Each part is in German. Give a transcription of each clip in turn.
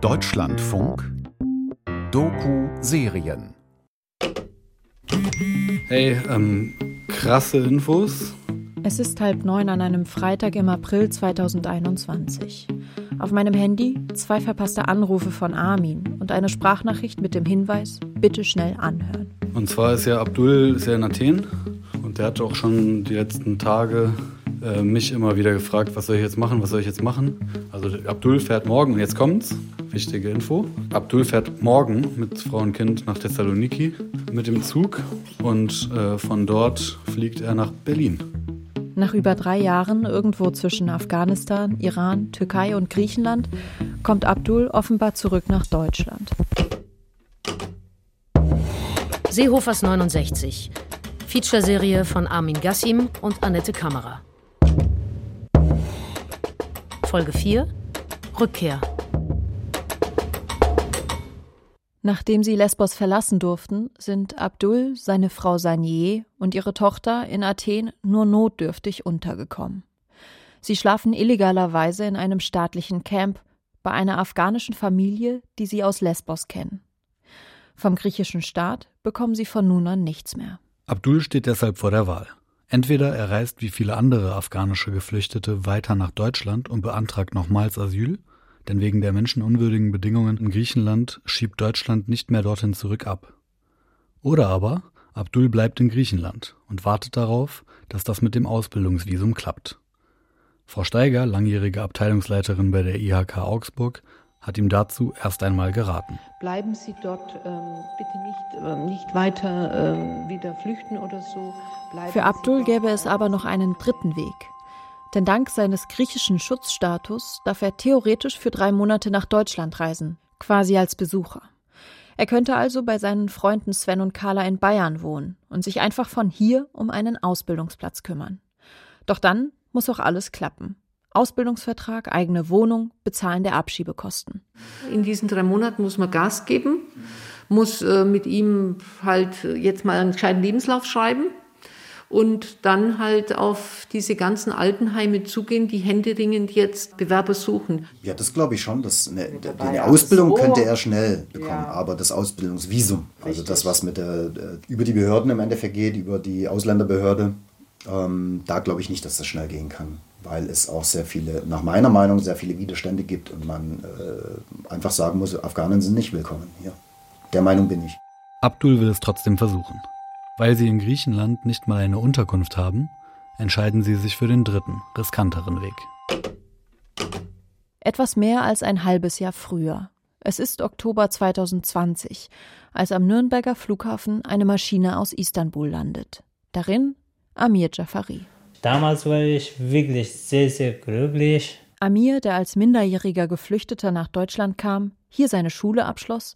Deutschlandfunk Doku-Serien Hey, ähm, krasse Infos. Es ist halb neun an einem Freitag im April 2021. Auf meinem Handy zwei verpasste Anrufe von Armin und eine Sprachnachricht mit dem Hinweis, bitte schnell anhören. Und zwar ist ja Abdul ist ja in Athen und der hat auch schon die letzten Tage äh, mich immer wieder gefragt, was soll ich jetzt machen, was soll ich jetzt machen. Also Abdul fährt morgen und jetzt kommt's, wichtige Info. Abdul fährt morgen mit Frau und Kind nach Thessaloniki mit dem Zug und äh, von dort fliegt er nach Berlin. Nach über drei Jahren irgendwo zwischen Afghanistan, Iran, Türkei und Griechenland kommt Abdul offenbar zurück nach Deutschland. Seehofers 69. Featureserie von Armin Gassim und Annette Kammerer. Folge 4 Rückkehr. Nachdem sie Lesbos verlassen durften, sind Abdul, seine Frau Sanier und ihre Tochter in Athen nur notdürftig untergekommen. Sie schlafen illegalerweise in einem staatlichen Camp bei einer afghanischen Familie, die sie aus Lesbos kennen. Vom griechischen Staat bekommen sie von nun an nichts mehr. Abdul steht deshalb vor der Wahl. Entweder er reist wie viele andere afghanische Geflüchtete weiter nach Deutschland und beantragt nochmals Asyl, denn wegen der menschenunwürdigen Bedingungen in Griechenland schiebt Deutschland nicht mehr dorthin zurück ab. Oder aber Abdul bleibt in Griechenland und wartet darauf, dass das mit dem Ausbildungsvisum klappt. Frau Steiger, langjährige Abteilungsleiterin bei der IHK Augsburg, hat ihm dazu erst einmal geraten. Bleiben Sie dort, ähm, bitte nicht, äh, nicht weiter äh, wieder flüchten oder so. Bleiben Für Abdul gäbe es aber noch einen dritten Weg. Denn dank seines griechischen Schutzstatus darf er theoretisch für drei Monate nach Deutschland reisen, quasi als Besucher. Er könnte also bei seinen Freunden Sven und Carla in Bayern wohnen und sich einfach von hier um einen Ausbildungsplatz kümmern. Doch dann muss auch alles klappen. Ausbildungsvertrag, eigene Wohnung, Bezahlen der Abschiebekosten. In diesen drei Monaten muss man Gas geben, muss äh, mit ihm halt jetzt mal einen gescheiten Lebenslauf schreiben und dann halt auf diese ganzen Altenheime zugehen, die händeringend jetzt Bewerber suchen. Ja, das glaube ich schon. Dass eine, eine Ausbildung so. könnte er schnell bekommen, Ja. aber das Ausbildungsvisum, also Richtig. das, was mit der, äh, über die Behörden im Endeffekt geht, über die Ausländerbehörde, ähm, da glaube ich nicht, dass das schnell gehen kann, weil es auch sehr viele, nach meiner Meinung, sehr viele Widerstände gibt und man äh, einfach sagen muss, Afghanen sind nicht willkommen hier. Der Meinung bin ich. Abdul will es trotzdem versuchen. Weil sie in Griechenland nicht mal eine Unterkunft haben, entscheiden sie sich für den dritten, riskanteren Weg. Etwas mehr als ein halbes Jahr früher. Es ist Oktober 2020, als am Nürnberger Flughafen eine Maschine aus Istanbul landet. Darin Amir Jafari. Damals war ich wirklich sehr, sehr glücklich. Amir, der als minderjähriger Geflüchteter nach Deutschland kam, hier seine Schule abschloss,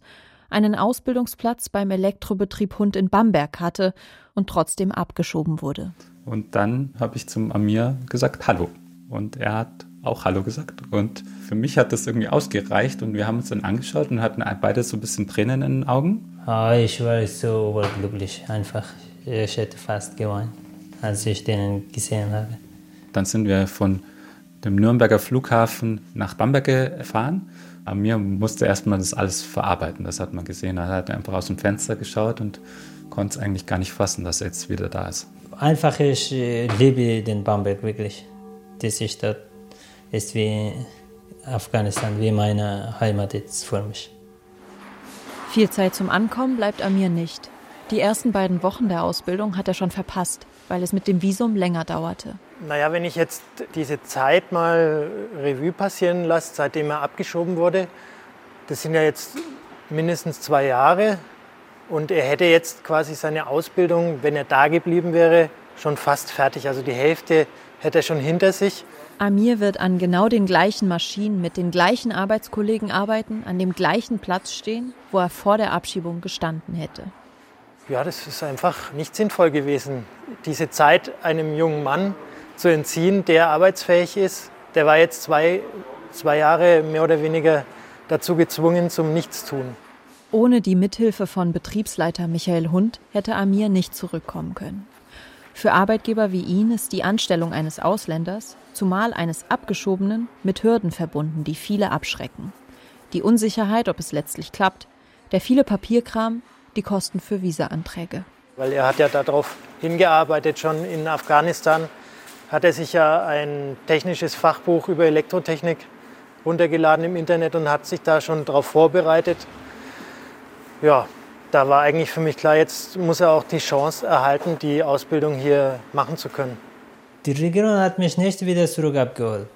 einen Ausbildungsplatz beim Elektrobetrieb Hund in Bamberg hatte und trotzdem abgeschoben wurde. Und dann habe ich zum Amir gesagt, Hallo. Und er hat auch Hallo gesagt. Und für mich hat das irgendwie ausgereicht und wir haben uns dann angeschaut und hatten beide so ein bisschen Tränen in den Augen. Ah, ich war so überglücklich, einfach. Ich hätte fast geweint, als ich den gesehen habe. Dann sind wir von dem Nürnberger Flughafen nach Bamberg gefahren. Amir musste erstmal das alles verarbeiten, das hat man gesehen. Er hat einfach aus dem Fenster geschaut und konnte es eigentlich gar nicht fassen, dass er jetzt wieder da ist. Einfach, ich äh, liebe den Bamberg wirklich. Diese Stadt ist wie Afghanistan, wie meine Heimat jetzt für mich. Viel Zeit zum Ankommen bleibt Amir nicht. Die ersten beiden Wochen der Ausbildung hat er schon verpasst, weil es mit dem Visum länger dauerte. Naja, wenn ich jetzt diese Zeit mal Revue passieren lasse, seitdem er abgeschoben wurde, das sind ja jetzt mindestens zwei Jahre. Und er hätte jetzt quasi seine Ausbildung, wenn er da geblieben wäre, schon fast fertig. Also die Hälfte hätte er schon hinter sich. Amir wird an genau den gleichen Maschinen mit den gleichen Arbeitskollegen arbeiten, an dem gleichen Platz stehen, wo er vor der Abschiebung gestanden hätte. Ja, das ist einfach nicht sinnvoll gewesen, diese Zeit einem jungen Mann zu entziehen, der arbeitsfähig ist. Der war jetzt zwei, zwei Jahre mehr oder weniger dazu gezwungen zum Nichtstun. Ohne die Mithilfe von Betriebsleiter Michael Hund hätte Amir nicht zurückkommen können. Für Arbeitgeber wie ihn ist die Anstellung eines Ausländers, zumal eines Abgeschobenen, mit Hürden verbunden, die viele abschrecken. Die Unsicherheit, ob es letztlich klappt, der viele Papierkram, die Kosten für Visa-Anträge. Weil er hat ja darauf hingearbeitet, schon in Afghanistan hat er sich ja ein technisches Fachbuch über Elektrotechnik runtergeladen im Internet und hat sich da schon darauf vorbereitet. Ja, da war eigentlich für mich klar, jetzt muss er auch die Chance erhalten, die Ausbildung hier machen zu können. Die Regierung hat mich nicht wieder zurück abgeholt.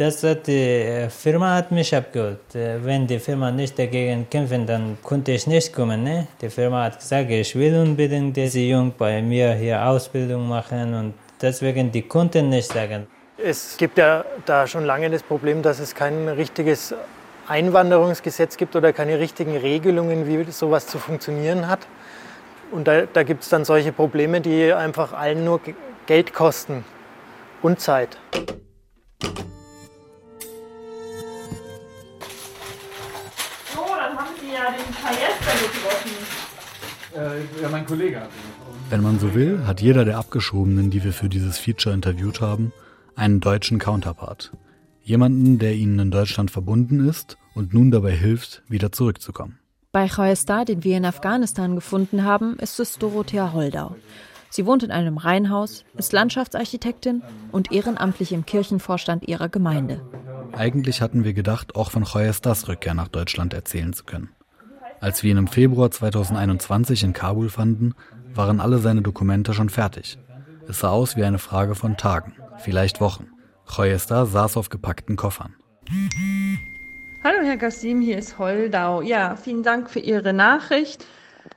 Das hat die äh, Firma hat mich abgeholt. Äh, wenn die Firma nicht dagegen kämpfen, dann konnte ich nicht kommen. Ne? Die Firma hat gesagt, ich will unbedingt diese Jung bei mir hier Ausbildung machen und deswegen die konnten nicht sagen. Es gibt ja da schon lange das Problem, dass es kein richtiges Einwanderungsgesetz gibt oder keine richtigen Regelungen, wie sowas zu funktionieren hat. Und da, da gibt es dann solche Probleme, die einfach allen nur Geld kosten und Zeit. Ja den Kajester getroffen. Äh, ja, mein Kollege hat Wenn man so will, hat jeder der Abgeschobenen, die wir für dieses Feature interviewt haben, einen deutschen Counterpart. Jemanden, der ihnen in Deutschland verbunden ist und nun dabei hilft, wieder zurückzukommen. Bei Khoesta, den wir in Afghanistan gefunden haben, ist es Dorothea Holdau. Sie wohnt in einem Reihenhaus, ist Landschaftsarchitektin und ehrenamtlich im Kirchenvorstand ihrer Gemeinde. Eigentlich hatten wir gedacht, auch von Khoestas Rückkehr nach Deutschland erzählen zu können. Als wir ihn im Februar 2021 in Kabul fanden, waren alle seine Dokumente schon fertig. Es sah aus wie eine Frage von Tagen, vielleicht Wochen. Khoesta saß auf gepackten Koffern. Hallo Herr Gassim, hier ist Holdau. Ja, vielen Dank für Ihre Nachricht.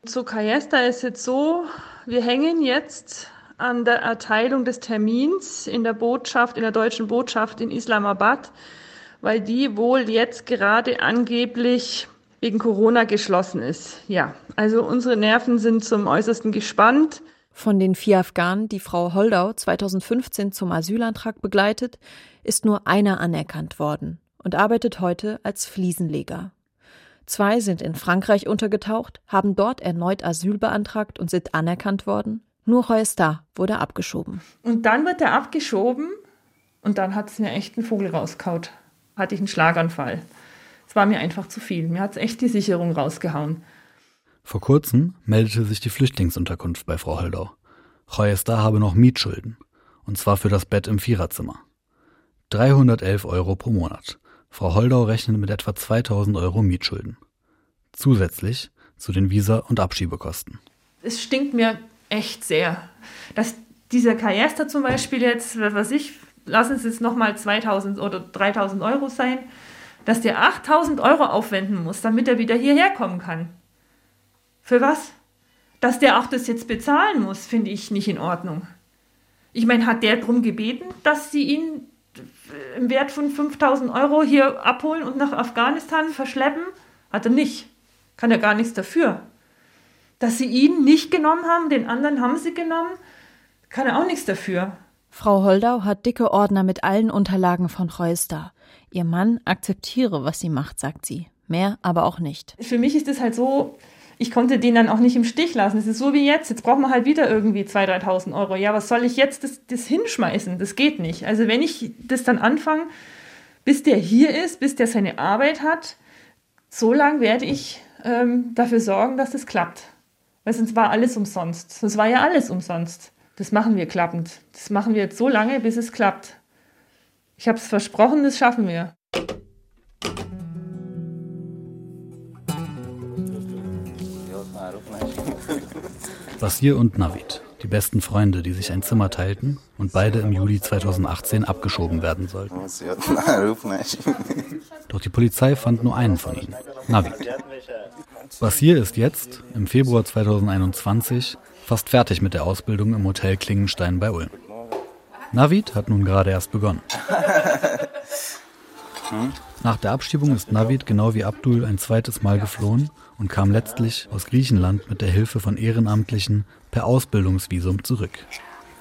Zu Kajesta ist jetzt so, wir hängen jetzt an der Erteilung des Termins in der Botschaft, in der deutschen Botschaft in Islamabad, weil die wohl jetzt gerade angeblich wegen Corona geschlossen ist. Ja, also unsere Nerven sind zum äußersten gespannt. Von den vier Afghanen, die Frau Holdau 2015 zum Asylantrag begleitet, ist nur einer anerkannt worden und arbeitet heute als Fliesenleger. Zwei sind in Frankreich untergetaucht, haben dort erneut Asyl beantragt und sind anerkannt worden. Nur Hoesta wurde abgeschoben. Und dann wird er abgeschoben und dann hat es mir echt einen Vogel rauskaut. Hatte ich einen Schlaganfall. Es war mir einfach zu viel. Mir hat es echt die Sicherung rausgehauen. Vor kurzem meldete sich die Flüchtlingsunterkunft bei Frau Holdau. Hoesta habe noch Mietschulden. Und zwar für das Bett im Viererzimmer. 311 Euro pro Monat. Frau Holdau rechnet mit etwa 2000 Euro Mietschulden. Zusätzlich zu den Visa- und Abschiebekosten. Es stinkt mir echt sehr, dass dieser Kajester zum Beispiel jetzt, was ich, lassen es jetzt nochmal 2000 oder 3000 Euro sein, dass der 8000 Euro aufwenden muss, damit er wieder hierher kommen kann. Für was? Dass der auch das jetzt bezahlen muss, finde ich nicht in Ordnung. Ich meine, hat der darum gebeten, dass sie ihn im Wert von 5000 Euro hier abholen und nach Afghanistan verschleppen? Hat er nicht. Kann er gar nichts dafür. Dass sie ihn nicht genommen haben, den anderen haben sie genommen, kann er auch nichts dafür. Frau Holdau hat dicke Ordner mit allen Unterlagen von Reuster. Ihr Mann akzeptiere, was sie macht, sagt sie. Mehr aber auch nicht. Für mich ist es halt so, ich konnte den dann auch nicht im Stich lassen. Es ist so wie jetzt. Jetzt braucht man halt wieder irgendwie 2.000, 3.000 Euro. Ja, was soll ich jetzt das, das hinschmeißen? Das geht nicht. Also wenn ich das dann anfange, bis der hier ist, bis der seine Arbeit hat, so lange werde ich ähm, dafür sorgen, dass das klappt. Weil sonst war alles umsonst. Sonst war ja alles umsonst. Das machen wir klappend. Das machen wir jetzt so lange, bis es klappt. Ich habe es versprochen, das schaffen wir. Basir und Navid, die besten Freunde, die sich ein Zimmer teilten und beide im Juli 2018 abgeschoben werden sollten. Doch die Polizei fand nur einen von ihnen, Navid. Basir ist jetzt, im Februar 2021, fast fertig mit der Ausbildung im Hotel Klingenstein bei Ulm. Navid hat nun gerade erst begonnen. Nach der Abschiebung ist Navid genau wie Abdul ein zweites Mal geflohen und kam letztlich aus Griechenland mit der Hilfe von Ehrenamtlichen per Ausbildungsvisum zurück.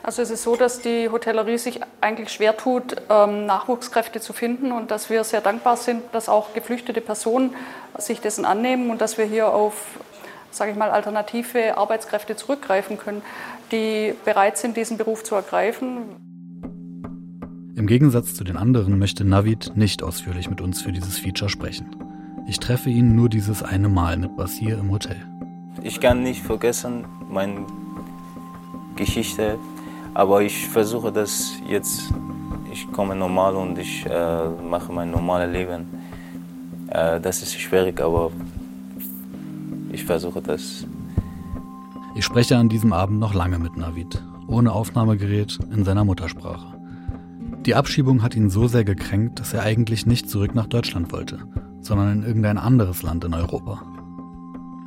Also es ist so, dass die Hotellerie sich eigentlich schwer tut, ähm, Nachwuchskräfte zu finden und dass wir sehr dankbar sind, dass auch geflüchtete Personen sich dessen annehmen und dass wir hier auf, sage ich mal, alternative Arbeitskräfte zurückgreifen können, die bereit sind, diesen Beruf zu ergreifen. Im Gegensatz zu den anderen möchte Navid nicht ausführlich mit uns für dieses Feature sprechen. Ich treffe ihn nur dieses eine Mal mit Basir im Hotel. Ich kann nicht vergessen meine Geschichte, aber ich versuche das jetzt. Ich komme normal und ich äh, mache mein normales Leben. Äh, das ist schwierig, aber ich versuche das. Ich spreche an diesem Abend noch lange mit Navid, ohne Aufnahmegerät in seiner Muttersprache. Die Abschiebung hat ihn so sehr gekränkt, dass er eigentlich nicht zurück nach Deutschland wollte, sondern in irgendein anderes Land in Europa.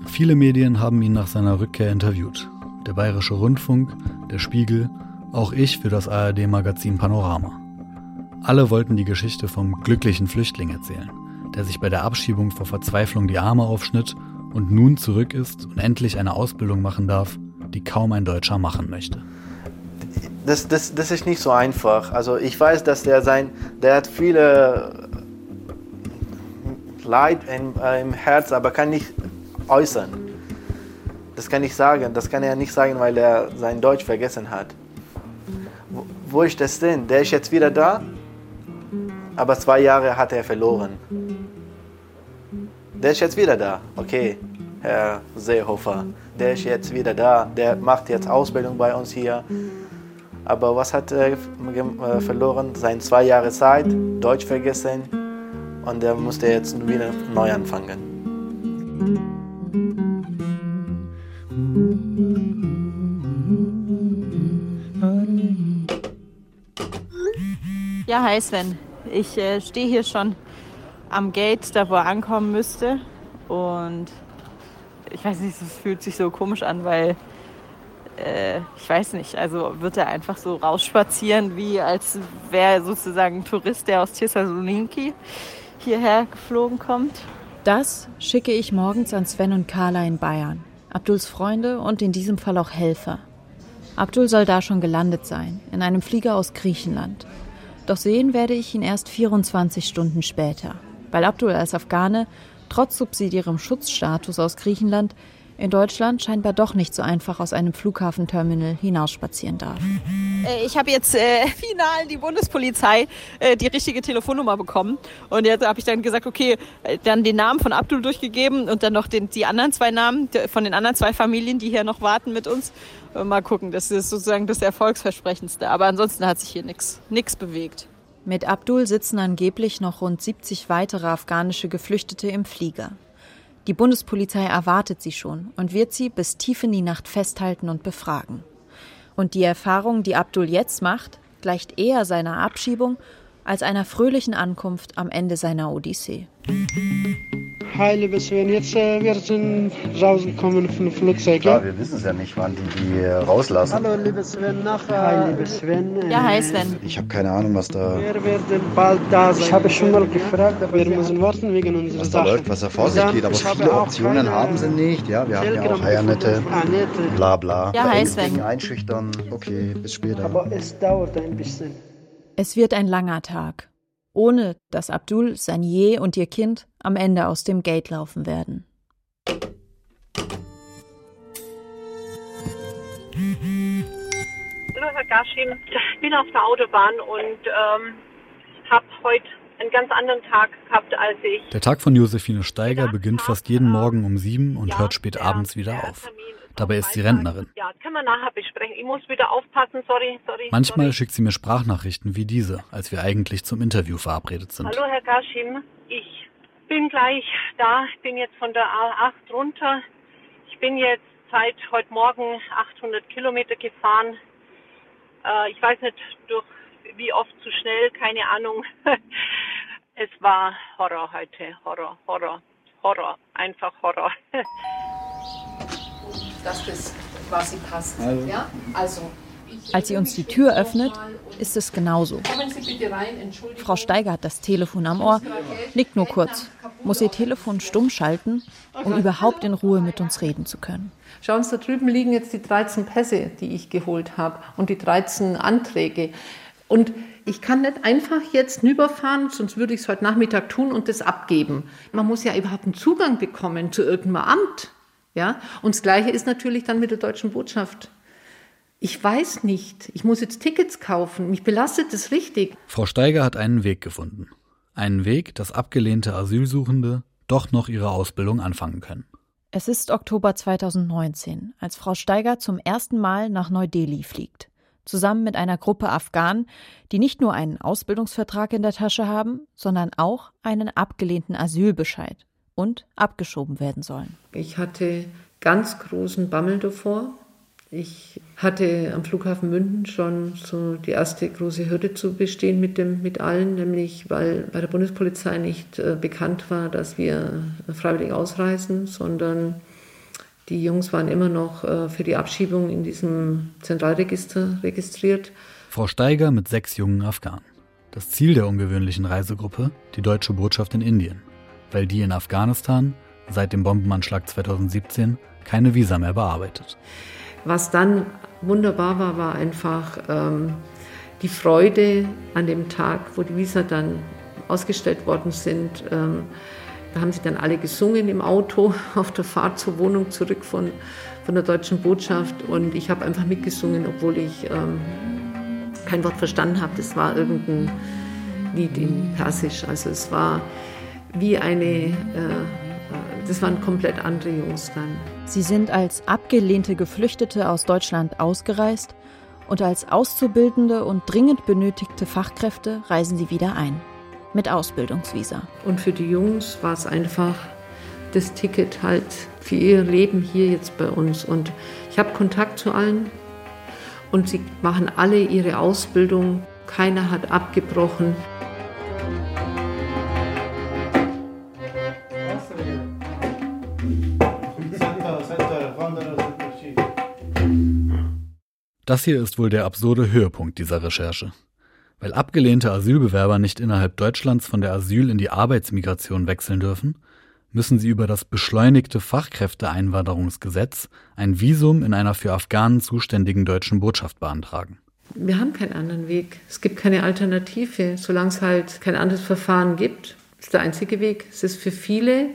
Viele Medien haben ihn nach seiner Rückkehr interviewt. Der Bayerische Rundfunk, der Spiegel, auch ich für das ARD-Magazin Panorama. Alle wollten die Geschichte vom glücklichen Flüchtling erzählen, der sich bei der Abschiebung vor Verzweiflung die Arme aufschnitt und nun zurück ist und endlich eine Ausbildung machen darf, die kaum ein Deutscher machen möchte. Das, das, das ist nicht so einfach. Also ich weiß, dass der sein, der hat viele Leid im, äh, im Herz, aber kann nicht äußern. Das kann ich sagen. Das kann er nicht sagen, weil er sein Deutsch vergessen hat. Wo, wo ist das denn? Der ist jetzt wieder da, aber zwei Jahre hat er verloren. Der ist jetzt wieder da. Okay, Herr Seehofer. Der ist jetzt wieder da. Der macht jetzt Ausbildung bei uns hier. Aber was hat er äh, verloren? Seine zwei Jahre Zeit, Deutsch vergessen und er musste jetzt wieder neu anfangen. Ja, hi Sven. Ich äh, stehe hier schon am Gate, da wo er ankommen müsste. Und ich weiß nicht, es fühlt sich so komisch an, weil äh, ich weiß nicht, also wird er einfach so rausspazieren, wie als wäre sozusagen ein Tourist, der aus Thessaloniki hierher geflogen kommt. Das schicke ich morgens an Sven und Carla in Bayern, Abduls Freunde und in diesem Fall auch Helfer. Abdul soll da schon gelandet sein, in einem Flieger aus Griechenland. Doch sehen werde ich ihn erst 24 Stunden später, weil Abdul als Afghane trotz subsidiärem Schutzstatus aus Griechenland in Deutschland scheinbar doch nicht so einfach aus einem Flughafenterminal hinausspazieren darf. Äh, ich habe jetzt äh, final die Bundespolizei äh, die richtige Telefonnummer bekommen. Und jetzt habe ich dann gesagt, okay, äh, dann den Namen von Abdul durchgegeben und dann noch den, die anderen zwei Namen von den anderen zwei Familien, die hier noch warten mit uns. Mal gucken, das ist sozusagen das Erfolgsversprechendste. Aber ansonsten hat sich hier nichts bewegt. Mit Abdul sitzen angeblich noch rund 70 weitere afghanische Geflüchtete im Flieger. Die Bundespolizei erwartet sie schon und wird sie bis tief in die Nacht festhalten und befragen. Und die Erfahrung, die Abdul jetzt macht, gleicht eher seiner Abschiebung als einer fröhlichen Ankunft am Ende seiner Odyssee. Hi, liebe Sven, jetzt äh, wir sind rausgekommen von Flugzeug. Ja, wir wissen es ja nicht, wann die die äh, rauslassen. Hallo, liebe Sven, nachher. Hi, liebe Sven. Ja, hi, Sven. Ich habe keine Ahnung, was da, Wir werden bald da sein. Ich habe schon mal gefragt, aber wir müssen warten wegen unserer was da Sache. läuft, was da vor sich Dann, geht. Aber ich habe viele auch Optionen keine haben sie nicht. Ja, wir haben ja auch Heiernette, gefunden. Ah, nette. bla bla. Ja, hi, Sven. wegen Einschüchtern. Okay, bis später. Aber es dauert ein bisschen. Es wird ein langer Tag, ohne dass Abdul, Sanier und ihr Kind am Ende aus dem Gate laufen werden. Hallo Herr Gaschim, ich bin auf der Autobahn und ähm, habe heute einen ganz anderen Tag gehabt, als ich. Der Tag von Josephine Steiger beginnt fast jeden Morgen um sieben und hört spät abends wieder auf. Dabei ist sie Rentnerin. Ja, das können wir nachher besprechen. Ich muss wieder aufpassen, sorry, sorry. Manchmal schickt sie mir Sprachnachrichten wie diese, als wir eigentlich zum Interview verabredet sind. Hallo Herr Gaschim, ich bin gleich da. Ich bin jetzt von der A8 runter. Ich bin jetzt seit heute Morgen 800 Kilometer gefahren. Äh, ich weiß nicht, durch wie oft zu schnell, keine Ahnung. es war Horror heute. Horror, Horror, Horror. Einfach Horror. dass das quasi passt. Also. Ja? Also. Als sie uns die Tür öffnet, ist es genauso. Kommen Sie bitte rein. Frau Steiger hat das Telefon am Ohr, nickt nur kurz, muss ihr Telefon stumm schalten, um überhaupt in Ruhe mit uns reden zu können. Schauen Sie, da drüben liegen jetzt die 13 Pässe, die ich geholt habe und die 13 Anträge. Und ich kann nicht einfach jetzt rüberfahren, sonst würde ich es heute Nachmittag tun und das abgeben. Man muss ja überhaupt einen Zugang bekommen zu irgendeinem Amt. Ja? Und das Gleiche ist natürlich dann mit der deutschen Botschaft. Ich weiß nicht, ich muss jetzt Tickets kaufen, mich belastet das richtig. Frau Steiger hat einen Weg gefunden. Einen Weg, dass abgelehnte Asylsuchende doch noch ihre Ausbildung anfangen können. Es ist Oktober 2019, als Frau Steiger zum ersten Mal nach Neu-Delhi fliegt. Zusammen mit einer Gruppe Afghanen, die nicht nur einen Ausbildungsvertrag in der Tasche haben, sondern auch einen abgelehnten Asylbescheid und abgeschoben werden sollen. Ich hatte ganz großen Bammel davor. Ich hatte am Flughafen München schon so die erste große Hürde zu bestehen mit, dem, mit allen, nämlich weil bei der Bundespolizei nicht äh, bekannt war, dass wir freiwillig ausreisen, sondern die Jungs waren immer noch äh, für die Abschiebung in diesem Zentralregister registriert. Frau Steiger mit sechs jungen Afghanen. Das Ziel der ungewöhnlichen Reisegruppe, die deutsche Botschaft in Indien, weil die in Afghanistan seit dem Bombenanschlag 2017 keine Visa mehr bearbeitet. Was dann wunderbar war, war einfach ähm, die Freude an dem Tag, wo die Visa dann ausgestellt worden sind. Ähm, da haben sie dann alle gesungen im Auto auf der Fahrt zur Wohnung zurück von, von der deutschen Botschaft. Und ich habe einfach mitgesungen, obwohl ich ähm, kein Wort verstanden habe. Das war irgendein Lied in Persisch. Also es war wie eine, äh, das waren komplett andere Jungs dann. Sie sind als abgelehnte Geflüchtete aus Deutschland ausgereist und als Auszubildende und dringend benötigte Fachkräfte reisen sie wieder ein. Mit Ausbildungsvisa. Und für die Jungs war es einfach das Ticket halt für ihr Leben hier jetzt bei uns. Und ich habe Kontakt zu allen und sie machen alle ihre Ausbildung. Keiner hat abgebrochen. Das hier ist wohl der absurde Höhepunkt dieser Recherche. Weil abgelehnte Asylbewerber nicht innerhalb Deutschlands von der Asyl in die Arbeitsmigration wechseln dürfen, müssen sie über das beschleunigte Fachkräfteeinwanderungsgesetz ein Visum in einer für Afghanen zuständigen deutschen Botschaft beantragen. Wir haben keinen anderen Weg. Es gibt keine Alternative. Solange es halt kein anderes Verfahren gibt, ist der einzige Weg. Es ist für viele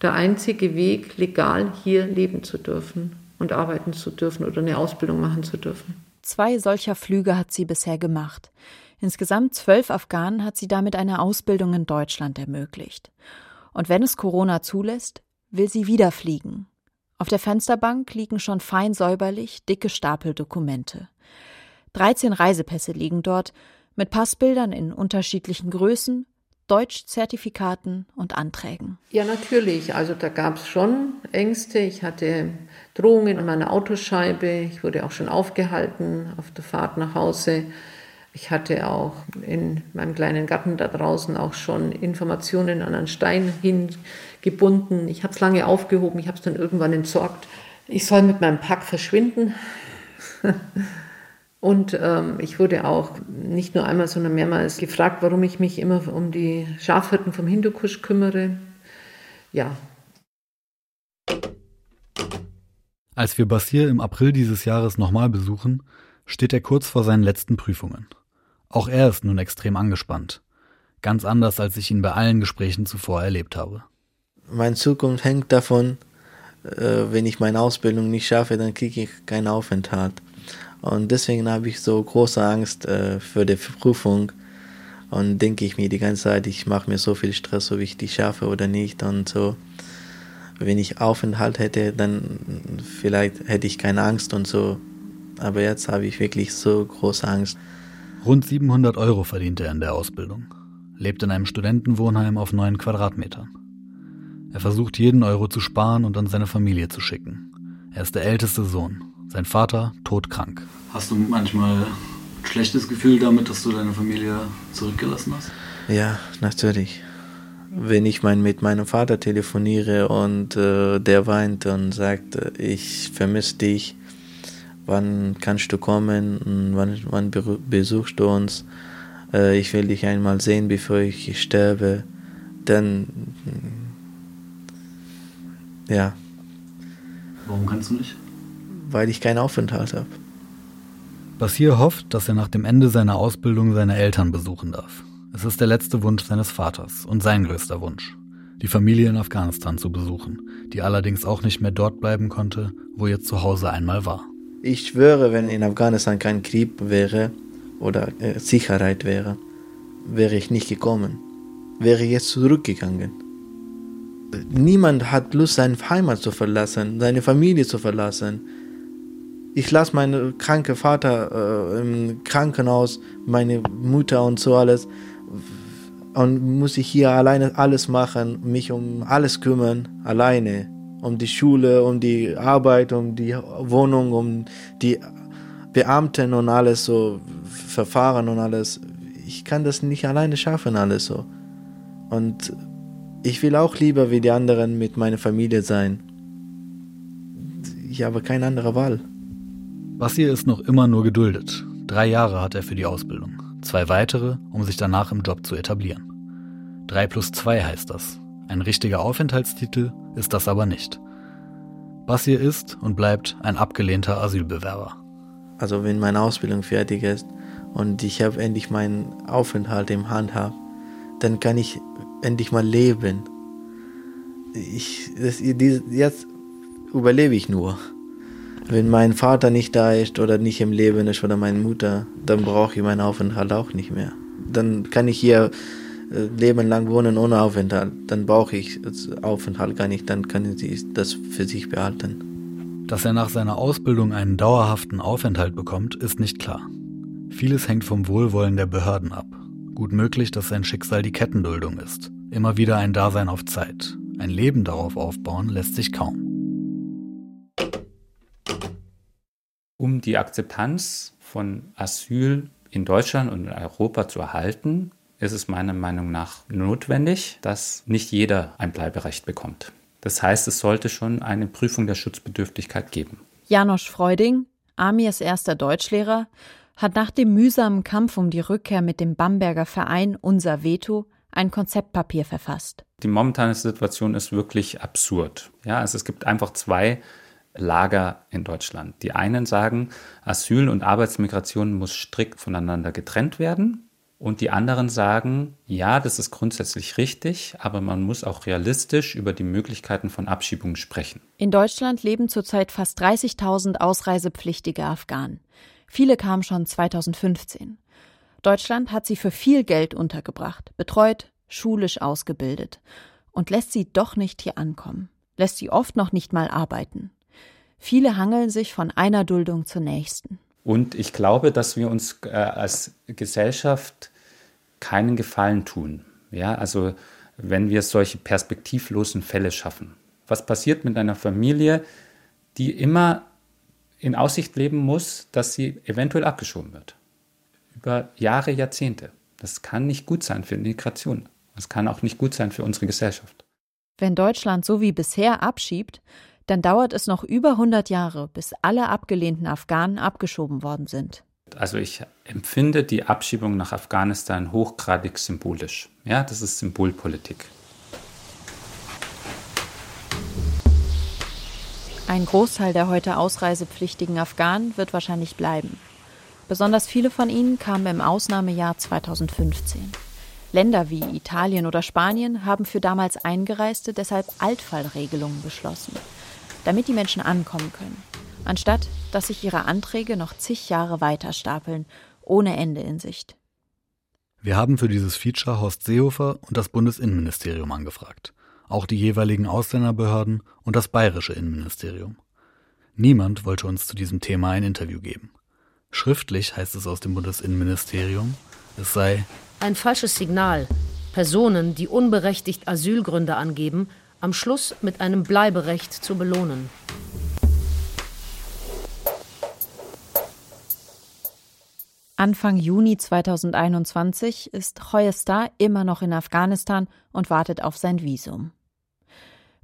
der einzige Weg, legal hier leben zu dürfen und arbeiten zu dürfen oder eine Ausbildung machen zu dürfen. Zwei solcher Flüge hat sie bisher gemacht. Insgesamt zwölf Afghanen hat sie damit eine Ausbildung in Deutschland ermöglicht. Und wenn es Corona zulässt, will sie wieder fliegen. Auf der Fensterbank liegen schon fein säuberlich dicke Stapel Dokumente. 13 Reisepässe liegen dort mit Passbildern in unterschiedlichen Größen, Deutschzertifikaten und Anträgen. Ja, natürlich. Also da gab es schon Ängste. Ich hatte Drohungen an meiner Autoscheibe. Ich wurde auch schon aufgehalten auf der Fahrt nach Hause. Ich hatte auch in meinem kleinen Garten da draußen auch schon Informationen an einen Stein hingebunden. Ich habe es lange aufgehoben, ich habe es dann irgendwann entsorgt. Ich soll mit meinem Pack verschwinden. Und ähm, ich wurde auch nicht nur einmal, sondern mehrmals gefragt, warum ich mich immer um die Schafhirten vom Hindukusch kümmere. Ja. Als wir Basir im April dieses Jahres nochmal besuchen, steht er kurz vor seinen letzten Prüfungen. Auch er ist nun extrem angespannt. Ganz anders, als ich ihn bei allen Gesprächen zuvor erlebt habe. Meine Zukunft hängt davon, äh, wenn ich meine Ausbildung nicht schaffe, dann kriege ich keinen Aufenthalt. Und deswegen habe ich so große Angst äh, für die Prüfung. Und denke ich mir die ganze Zeit, ich mache mir so viel Stress, ob ich die schaffe oder nicht. Und so, wenn ich Aufenthalt hätte, dann vielleicht hätte ich keine Angst und so. Aber jetzt habe ich wirklich so große Angst. Rund 700 Euro verdient er in der Ausbildung, lebt in einem Studentenwohnheim auf neun Quadratmetern. Er versucht jeden Euro zu sparen und an seine Familie zu schicken. Er ist der älteste Sohn, sein Vater todkrank. Hast du manchmal ein schlechtes Gefühl damit, dass du deine Familie zurückgelassen hast? Ja, natürlich. Wenn ich mein, mit meinem Vater telefoniere und äh, der weint und sagt, äh, ich vermisse dich, wann kannst du kommen, wann, wann besuchst du uns, äh, ich will dich einmal sehen, bevor ich sterbe, dann ja. Warum kannst du nicht? Weil ich keinen Aufenthalt habe. Basir hofft, dass er nach dem Ende seiner Ausbildung seine Eltern besuchen darf. Es ist der letzte Wunsch seines Vaters und sein größter Wunsch, die Familie in Afghanistan zu besuchen, die allerdings auch nicht mehr dort bleiben konnte, wo ihr Zuhause einmal war. Ich schwöre, wenn in Afghanistan kein Krieg wäre oder äh, Sicherheit wäre, wäre ich nicht gekommen, wäre jetzt zurückgegangen. niemand hat Lust, seine Heimat zu verlassen, seine Familie zu verlassen. Ich lasse meinen kranken Vater äh, im Krankenhaus, meine Mutter und so alles. Und muss ich hier alleine alles machen, mich um alles kümmern, alleine. Um die Schule, um die Arbeit, um die Wohnung, um die Beamten und alles so, Verfahren und alles. Ich kann das nicht alleine schaffen, alles so. Und ich will auch lieber wie die anderen mit meiner Familie sein. Ich habe keine andere Wahl. Basir ist noch immer nur geduldet. Drei Jahre hat er für die Ausbildung. Zwei weitere, um sich danach im Job zu etablieren. Drei plus zwei heißt das. Ein richtiger Aufenthaltstitel ist das aber nicht. Basir ist und bleibt ein abgelehnter Asylbewerber. Also wenn meine Ausbildung fertig ist und ich habe endlich meinen Aufenthalt im Hand habe, dann kann ich endlich mal leben. Ich, das, jetzt überlebe ich nur. Wenn mein Vater nicht da ist oder nicht im Leben ist oder meine Mutter, dann brauche ich meinen Aufenthalt auch nicht mehr. Dann kann ich hier äh, Leben lang wohnen ohne Aufenthalt. Dann brauche ich Aufenthalt gar nicht, dann können sie das für sich behalten. Dass er nach seiner Ausbildung einen dauerhaften Aufenthalt bekommt, ist nicht klar. Vieles hängt vom Wohlwollen der Behörden ab. Gut möglich, dass sein Schicksal die Kettenduldung ist. Immer wieder ein Dasein auf Zeit. Ein Leben darauf aufbauen lässt sich kaum. Um die Akzeptanz von Asyl in Deutschland und in Europa zu erhalten, ist es meiner Meinung nach notwendig, dass nicht jeder ein Bleiberecht bekommt. Das heißt, es sollte schon eine Prüfung der Schutzbedürftigkeit geben. Janosch Freuding, Amirs erster Deutschlehrer, hat nach dem mühsamen Kampf um die Rückkehr mit dem Bamberger Verein Unser Veto ein Konzeptpapier verfasst. Die momentane Situation ist wirklich absurd. Ja, also es gibt einfach zwei Lager in Deutschland. Die einen sagen, Asyl und Arbeitsmigration muss strikt voneinander getrennt werden. Und die anderen sagen, ja, das ist grundsätzlich richtig, aber man muss auch realistisch über die Möglichkeiten von Abschiebungen sprechen. In Deutschland leben zurzeit fast 30.000 ausreisepflichtige Afghanen. Viele kamen schon 2015. Deutschland hat sie für viel Geld untergebracht, betreut, schulisch ausgebildet und lässt sie doch nicht hier ankommen, lässt sie oft noch nicht mal arbeiten. Viele hangeln sich von einer Duldung zur nächsten. Und ich glaube, dass wir uns äh, als Gesellschaft keinen Gefallen tun. Ja, also wenn wir solche perspektivlosen Fälle schaffen. Was passiert mit einer Familie, die immer in Aussicht leben muss, dass sie eventuell abgeschoben wird. Über Jahre, Jahrzehnte. Das kann nicht gut sein für Integration. Das kann auch nicht gut sein für unsere Gesellschaft. Wenn Deutschland so wie bisher abschiebt, dann dauert es noch über 100 Jahre, bis alle abgelehnten Afghanen abgeschoben worden sind. Also ich empfinde die Abschiebung nach Afghanistan hochgradig symbolisch. Ja, das ist Symbolpolitik. Ein Großteil der heute ausreisepflichtigen Afghanen wird wahrscheinlich bleiben. Besonders viele von ihnen kamen im Ausnahmejahr 2015. Länder wie Italien oder Spanien haben für damals Eingereiste deshalb Altfallregelungen beschlossen, damit die Menschen ankommen können, anstatt dass sich ihre Anträge noch zig Jahre weiter stapeln, ohne Ende in Sicht. Wir haben für dieses Feature Horst Seehofer und das Bundesinnenministerium angefragt auch die jeweiligen Ausländerbehörden und das bayerische Innenministerium. Niemand wollte uns zu diesem Thema ein Interview geben. Schriftlich heißt es aus dem Bundesinnenministerium, es sei ein falsches Signal, Personen, die unberechtigt Asylgründe angeben, am Schluss mit einem Bleiberecht zu belohnen. Anfang Juni 2021 ist Hoyestar immer noch in Afghanistan und wartet auf sein Visum.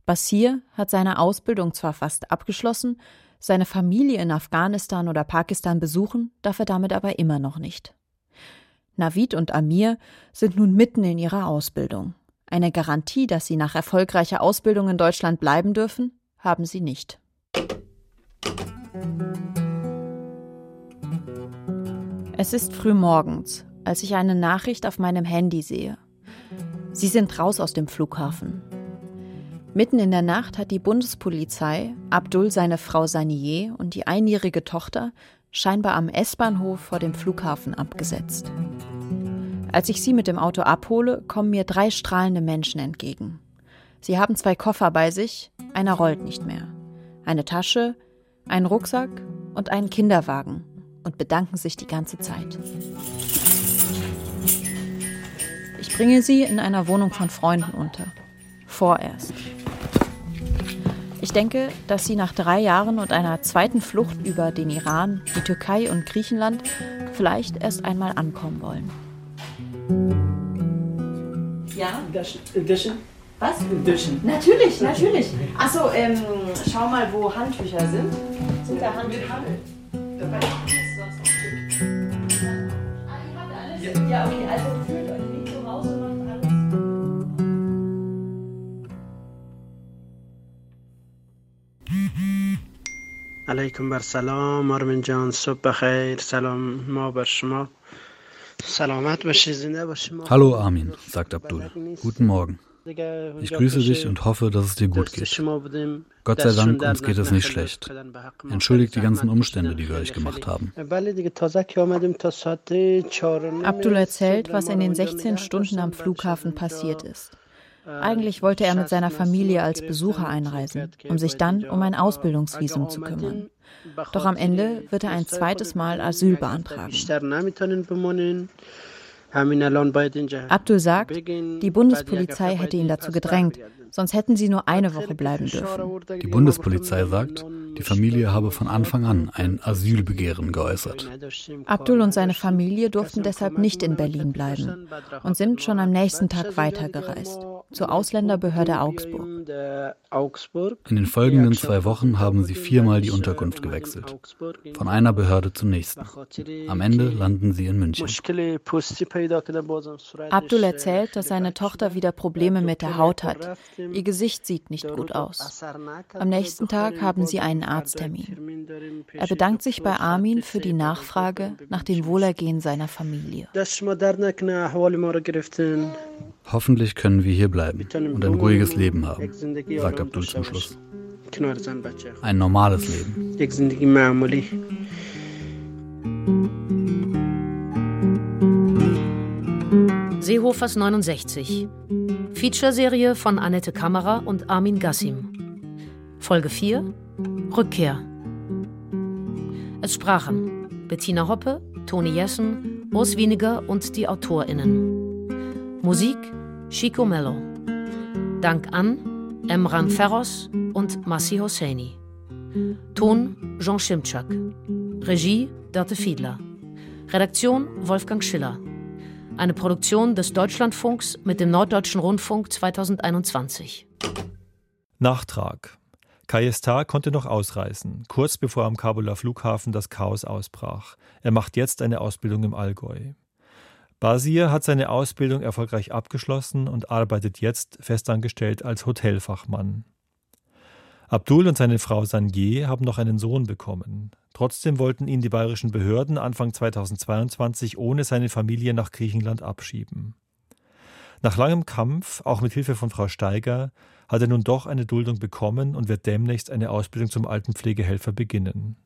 Basir hat seine Ausbildung zwar fast abgeschlossen, seine Familie in Afghanistan oder Pakistan besuchen darf er damit aber immer noch nicht. Navid und Amir sind nun mitten in ihrer Ausbildung. Eine Garantie, dass sie nach erfolgreicher Ausbildung in Deutschland bleiben dürfen, haben sie nicht. Es ist früh morgens, als ich eine Nachricht auf meinem Handy sehe. Sie sind raus aus dem Flughafen. Mitten in der Nacht hat die Bundespolizei Abdul seine Frau Sanier und die einjährige Tochter scheinbar am S-Bahnhof vor dem Flughafen abgesetzt. Als ich sie mit dem Auto abhole, kommen mir drei strahlende Menschen entgegen. Sie haben zwei Koffer bei sich, einer rollt nicht mehr. Eine Tasche, einen Rucksack und einen Kinderwagen und bedanken sich die ganze Zeit. Ich bringe sie in einer Wohnung von Freunden unter. Vorerst. Ich denke, dass sie nach drei Jahren und einer zweiten Flucht über den Iran, die Türkei und Griechenland vielleicht erst einmal ankommen wollen. Ja? Duschen. Was? Duschen. Natürlich, natürlich. Achso, ähm, schau mal, wo Handtücher sind. Sind da Handtücher? Dabei Ja, okay, also fühlt euch nicht zu Hause und macht alles. علیکم بر سلام آرمین جان صبح بخیر سلام ما بر شما Hallo Armin, sagt Abdul. Guten Morgen. Ich grüße dich und hoffe, dass es dir gut geht. Gott sei Dank, uns geht es nicht schlecht. Entschuldigt die ganzen Umstände, die wir euch gemacht haben. Abdul erzählt, was in den 16 Stunden am Flughafen passiert ist. Eigentlich wollte er mit seiner Familie als Besucher einreisen, um sich dann um ein Ausbildungsvisum zu kümmern. Doch am Ende wird er ein zweites Mal Asyl beantragen. Abdul sagt, die Bundespolizei hätte ihn dazu gedrängt, sonst hätten sie nur eine Woche bleiben dürfen. Die Bundespolizei sagt, die Familie habe von Anfang an ein Asylbegehren geäußert. Abdul und seine Familie durften deshalb nicht in Berlin bleiben und sind schon am nächsten Tag weitergereist, zur Ausländerbehörde Augsburg. In den folgenden zwei Wochen haben sie viermal die Unterkunft gewechselt, von einer Behörde zur nächsten. Am Ende landen sie in München. Abdul erzählt, dass seine Tochter wieder Probleme mit der Haut hat. Ihr Gesicht sieht nicht gut aus. Am nächsten Tag haben sie einen Arzttermin. Er bedankt sich bei Armin für die Nachfrage nach dem Wohlergehen seiner Familie. Hoffentlich können wir hier bleiben und ein ruhiges Leben haben, sagt Abdul zum Schluss. Ein normales Leben. Seehofers 69. Featureserie von Annette Kammerer und Armin Gassim. Folge 4. Rückkehr. Es sprachen Bettina Hoppe, Toni Jessen, Urs Wieniger und die AutorInnen. Musik Chico Mello. Dank an Emran Ferros und Massi Hosseini. Ton Jean Schimczak. Regie Dörte Fiedler. Redaktion Wolfgang Schiller. Eine Produktion des Deutschlandfunks mit dem Norddeutschen Rundfunk 2021. Nachtrag. Kayestar konnte noch ausreisen, kurz bevor am Kabuler Flughafen das Chaos ausbrach. Er macht jetzt eine Ausbildung im Allgäu. Basir hat seine Ausbildung erfolgreich abgeschlossen und arbeitet jetzt festangestellt als Hotelfachmann. Abdul und seine Frau Sanje haben noch einen Sohn bekommen. Trotzdem wollten ihn die bayerischen Behörden Anfang 2022 ohne seine Familie nach Griechenland abschieben. Nach langem Kampf, auch mit Hilfe von Frau Steiger, hat er nun doch eine Duldung bekommen und wird demnächst eine Ausbildung zum Altenpflegehelfer beginnen.